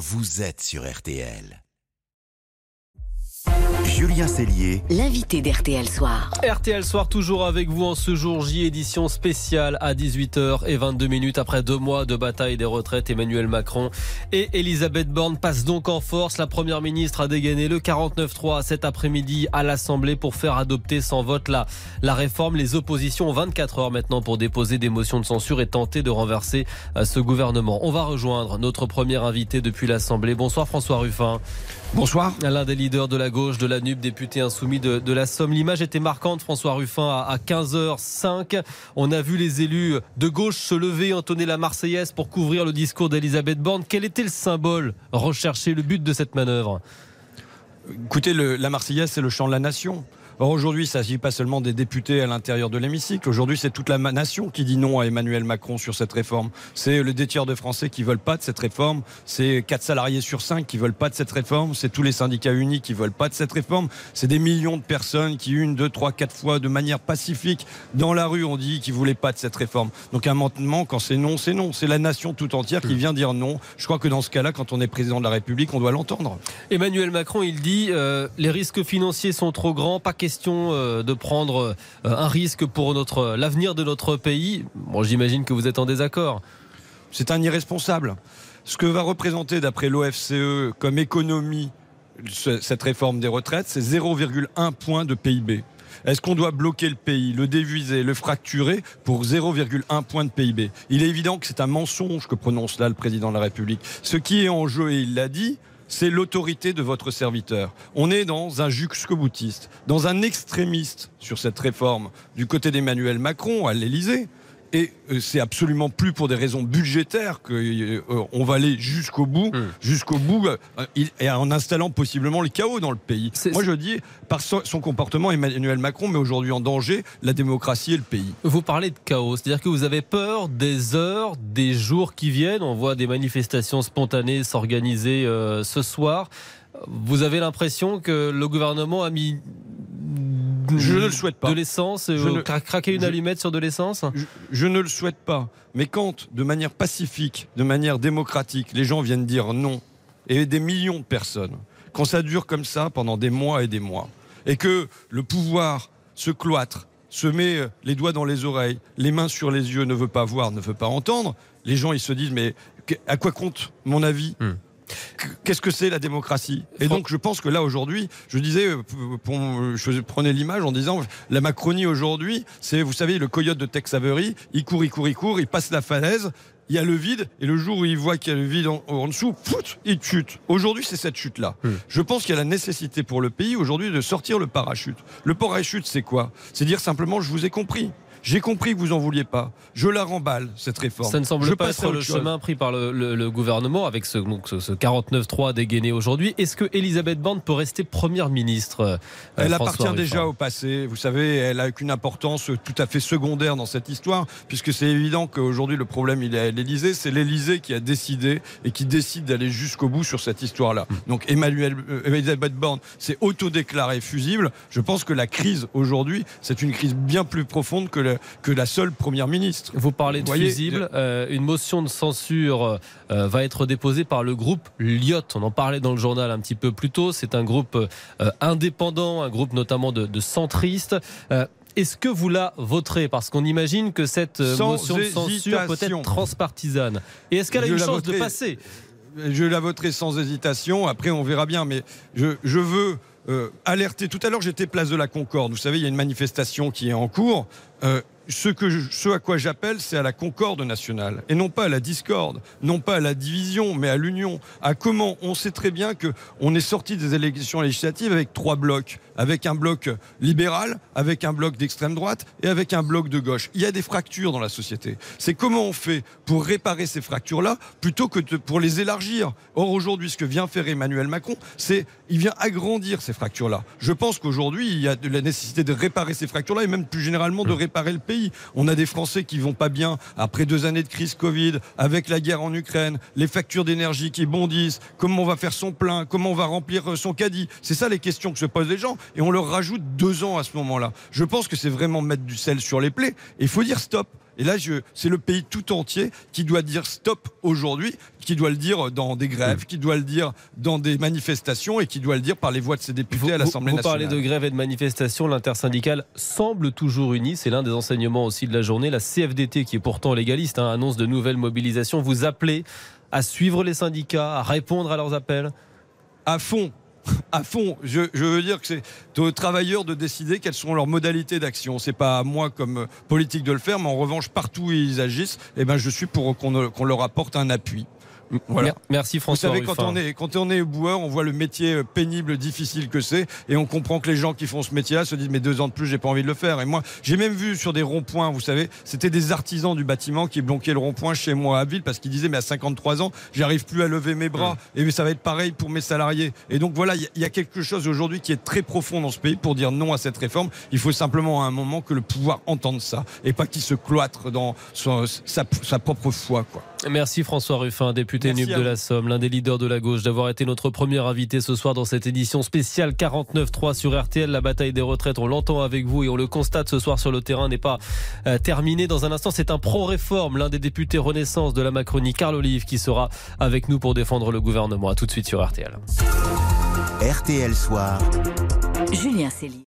vous êtes sur RTL. Julien Cellier, l'invité d'RTL Soir. RTL Soir toujours avec vous en ce jour J, édition spéciale à 18h et 22 minutes après deux mois de bataille des retraites. Emmanuel Macron et Elisabeth Borne passent donc en force. La première ministre a dégainé le 49-3 cet après-midi à l'Assemblée pour faire adopter sans vote la, la réforme. Les oppositions ont 24 heures maintenant pour déposer des motions de censure et tenter de renverser euh, ce gouvernement. On va rejoindre notre premier invité depuis l'Assemblée. Bonsoir François Ruffin. Bonsoir. L'un des leaders de la gauche de la Député insoumis de, la Somme. L'image était marquante, François Ruffin, à, 15h05. On a vu les élus de gauche se lever, entonner la Marseillaise pour couvrir le discours d'Elisabeth Borne. Quel était le symbole recherché, le but de cette manœuvre? Écoutez, la Marseillaise, c'est le chant de la nation. Or aujourd'hui, il ne s'agit pas seulement des députés à l'intérieur de l'hémicycle. Aujourd'hui, c'est toute la nation qui dit non à Emmanuel Macron sur cette réforme. C'est le deux tiers de Français qui veulent pas de cette réforme. C'est quatre salariés sur cinq qui veulent pas de cette réforme. C'est tous les syndicats unis qui veulent pas de cette réforme. C'est des millions de personnes qui, une, deux, trois, quatre fois, de manière pacifique, dans la rue, ont dit qu'ils voulaient pas de cette réforme. Donc un amendement, quand c'est non, c'est non. C'est la nation tout entière qui vient dire non. Je crois que dans ce cas-là, quand on est président de la République, on doit l'entendre. Emmanuel Macron, il dit euh, les risques financiers sont trop grands, pas question question euh, de prendre euh, un risque pour notre l'avenir de notre pays. Bon, j'imagine que vous êtes en désaccord. C'est un irresponsable. Ce que va représenter, d'après l'OFCE, comme économie cette réforme des retraites, c'est 0,1 point de PIB. Est-ce qu'on doit bloquer le pays, le déviser, le fracturer pour 0,1 point de PIB Il est évident que c'est un mensonge que prononce là le président de la République. Ce qui est en jeu, et il l'a dit, c'est l'autorité de votre serviteur. On est dans un jusqu'au-boutiste, dans un extrémiste sur cette réforme du côté d'Emmanuel Macron à l'Élysée. Et euh, c'est absolument plus pour des raisons budgétaires qu'on euh, va aller jusqu'au bout, hmm. jusqu'au bout, euh, et en installant possiblement le chaos dans le pays. Moi, je dis, par son comportement, Emmanuel Macron met aujourd'hui en danger la démocratie et le pays. Vous parlez de chaos, c'est-à-dire que vous avez peur des heures, des jours qui viennent. On voit des manifestations spontanées s'organiser ce soir. Vous avez l'impression que le gouvernement a mis je ne le souhaite pas. De l'essence, euh, craquer une allumette sur de l'essence je, ne le souhaite pas. Mais quand, de manière pacifique, de manière démocratique, les gens viennent dire non, et des millions de personnes, quand ça dure comme ça pendant des mois et des mois, et que le pouvoir se cloître, se met euh, les doigts dans les oreilles, les mains sur les yeux, ne veut pas voir, ne veut pas entendre, les gens ils se disent mais à quoi compte mon avis hmm qu'est-ce que c'est la démocratie? Et donc je pense que là aujourd'hui, je disais, euh, je prenais l'image en disant, la Macronie aujourd'hui, c'est, vous savez, le coyote de Tex Avery, il court, il court, il court, il passe la falaise, il y a le vide, et le jour où il voit qu'il y a le vide en, dessous, il chute. Aujourd'hui, c'est cette chute-là. Hmm. Je pense qu'il y a la nécessité pour le pays aujourd'hui de sortir le parachute. Le parachute, c'est quoi? C'est dire simplement, je vous ai compris. J'ai compris que vous en vouliez pas. Je la remballe, cette réforme. Ça ne semble pas être le chemin pris par le, gouvernement avec ce, ce, 49-3 dégainé aujourd'hui. Est-ce que Elisabeth Borne peut rester première ministre euh, Elle appartient déjà au passé. Vous savez, elle a qu'une importance tout à fait secondaire dans cette histoire, puisque c'est évident qu'aujourd'hui, le problème, il est à l'Élysée. C'est l'Élysée qui a décidé et qui décide d'aller jusqu'au bout sur cette histoire-là. Hmm. Donc, Emmanuel, euh, Elisabeth Borne s'est autodéclarée fusible. Je pense que la crise aujourd'hui, c'est une crise bien plus profonde que que la seule première ministre. Vous parlez de fusible. Euh, une motion de censure euh, va être déposée par le groupe Lyot. On en parlait dans le journal un petit peu plus tôt. C'est un groupe euh, indépendant, un groupe notamment de, centristes. Est-ce que vous la voterez? Parce qu'on imagine que cette motion de censure peut être transpartisane. Et est-ce qu'elle a une chance de passer? Je la voterai sans hésitation. Après, on verra bien. Mais je, je veux euh, alerter. Tout à l'heure, j'étais place de la Concorde. Vous savez, il y a une manifestation qui est en cours. Ce à quoi j'appelle, c'est à la concorde nationale, et non pas à la discorde, non pas à la division, mais à l'union. À comment On sait très bien que on est sorti des élections législatives avec trois blocs, avec un bloc libéral, avec un bloc d'extrême droite et avec un bloc de gauche. Il y a des fractures dans la société. C'est comment on fait pour réparer ces fractures-là plutôt que pour les élargir. Or aujourd'hui, ce que vient faire Emmanuel Macron, c'est il vient agrandir ces fractures-là. Je pense qu'aujourd'hui, il y a de la nécessité de réparer ces fractures-là et même plus généralement de réparer le pays. On a des Français qui vont pas bien après deux années de crise Covid, avec la guerre en Ukraine, les factures d'énergie qui bondissent, comment on va faire son plein, comment on va remplir euh, son caddie. C'est ça les questions que se posent les gens et on leur rajoute deux ans à ce moment-là. Je pense que c'est vraiment mettre du sel sur les plaies il faut dire stop. Et là, c'est le pays tout entier qui doit dire stop aujourd'hui, qui doit le dire dans des grèves, qui doit le dire dans des manifestations et qui doit le dire par les voix de ses députés à l'Assemblée nationale. Vous parlez de grève et de manifestation, l'intersyndicale semble toujours unie, c'est l'un des enseignements aussi de la journée. La CFDT, qui est pourtant légaliste, hein, annonce de nouvelles mobilisations. Vous appelez à suivre les syndicats, à répondre à leurs appels À fond, à fond. Je, veux dire que c'est aux travailleurs de décider quelles sont leurs modalités d'action. C'est pas à moi comme politique de le faire, mais en revanche, partout où ils agissent, eh ben, je suis pour qu'on leur apporte un appui. Merci François. Vous savez, quand on, est, quand on est boueur, on voit le métier euh, pénible, difficile que c'est, et on comprend que les gens qui font ce métier-là se disent mais deux ans de plus, j'ai pas envie de le faire. Et moi, j'ai même vu sur des ronds-points, vous savez, c'était des artisans du bâtiment qui bloquaient le rond-point chez moi à Ville parce qu'ils disaient mais à 53 ans, j'arrive plus à lever mes bras, et ça va être pareil pour mes salariés. Et donc voilà, il y, a quelque chose aujourd'hui qui est très profond dans ce pays pour dire non à cette réforme. Il faut simplement à un moment que le pouvoir entende ça et pas qu'il se cloître dans sa, sa propre foi, quoi. Merci François Ruffin, député NUP de la Somme, l'un des leaders de la gauche, d'avoir été notre premier invité ce soir dans cette édition spéciale 49.3 sur RTL. La bataille des retraites, on l'entend avec vous et on le constate ce soir sur le terrain, n'est pas euh, terminé. Dans un instant, c'est un pro-réforme, l'un des députés Renaissance de la Macronie, Carl Olive, qui sera avec nous pour défendre le gouvernement. A tout de suite sur RTL. RTL Soir. Julien Céline.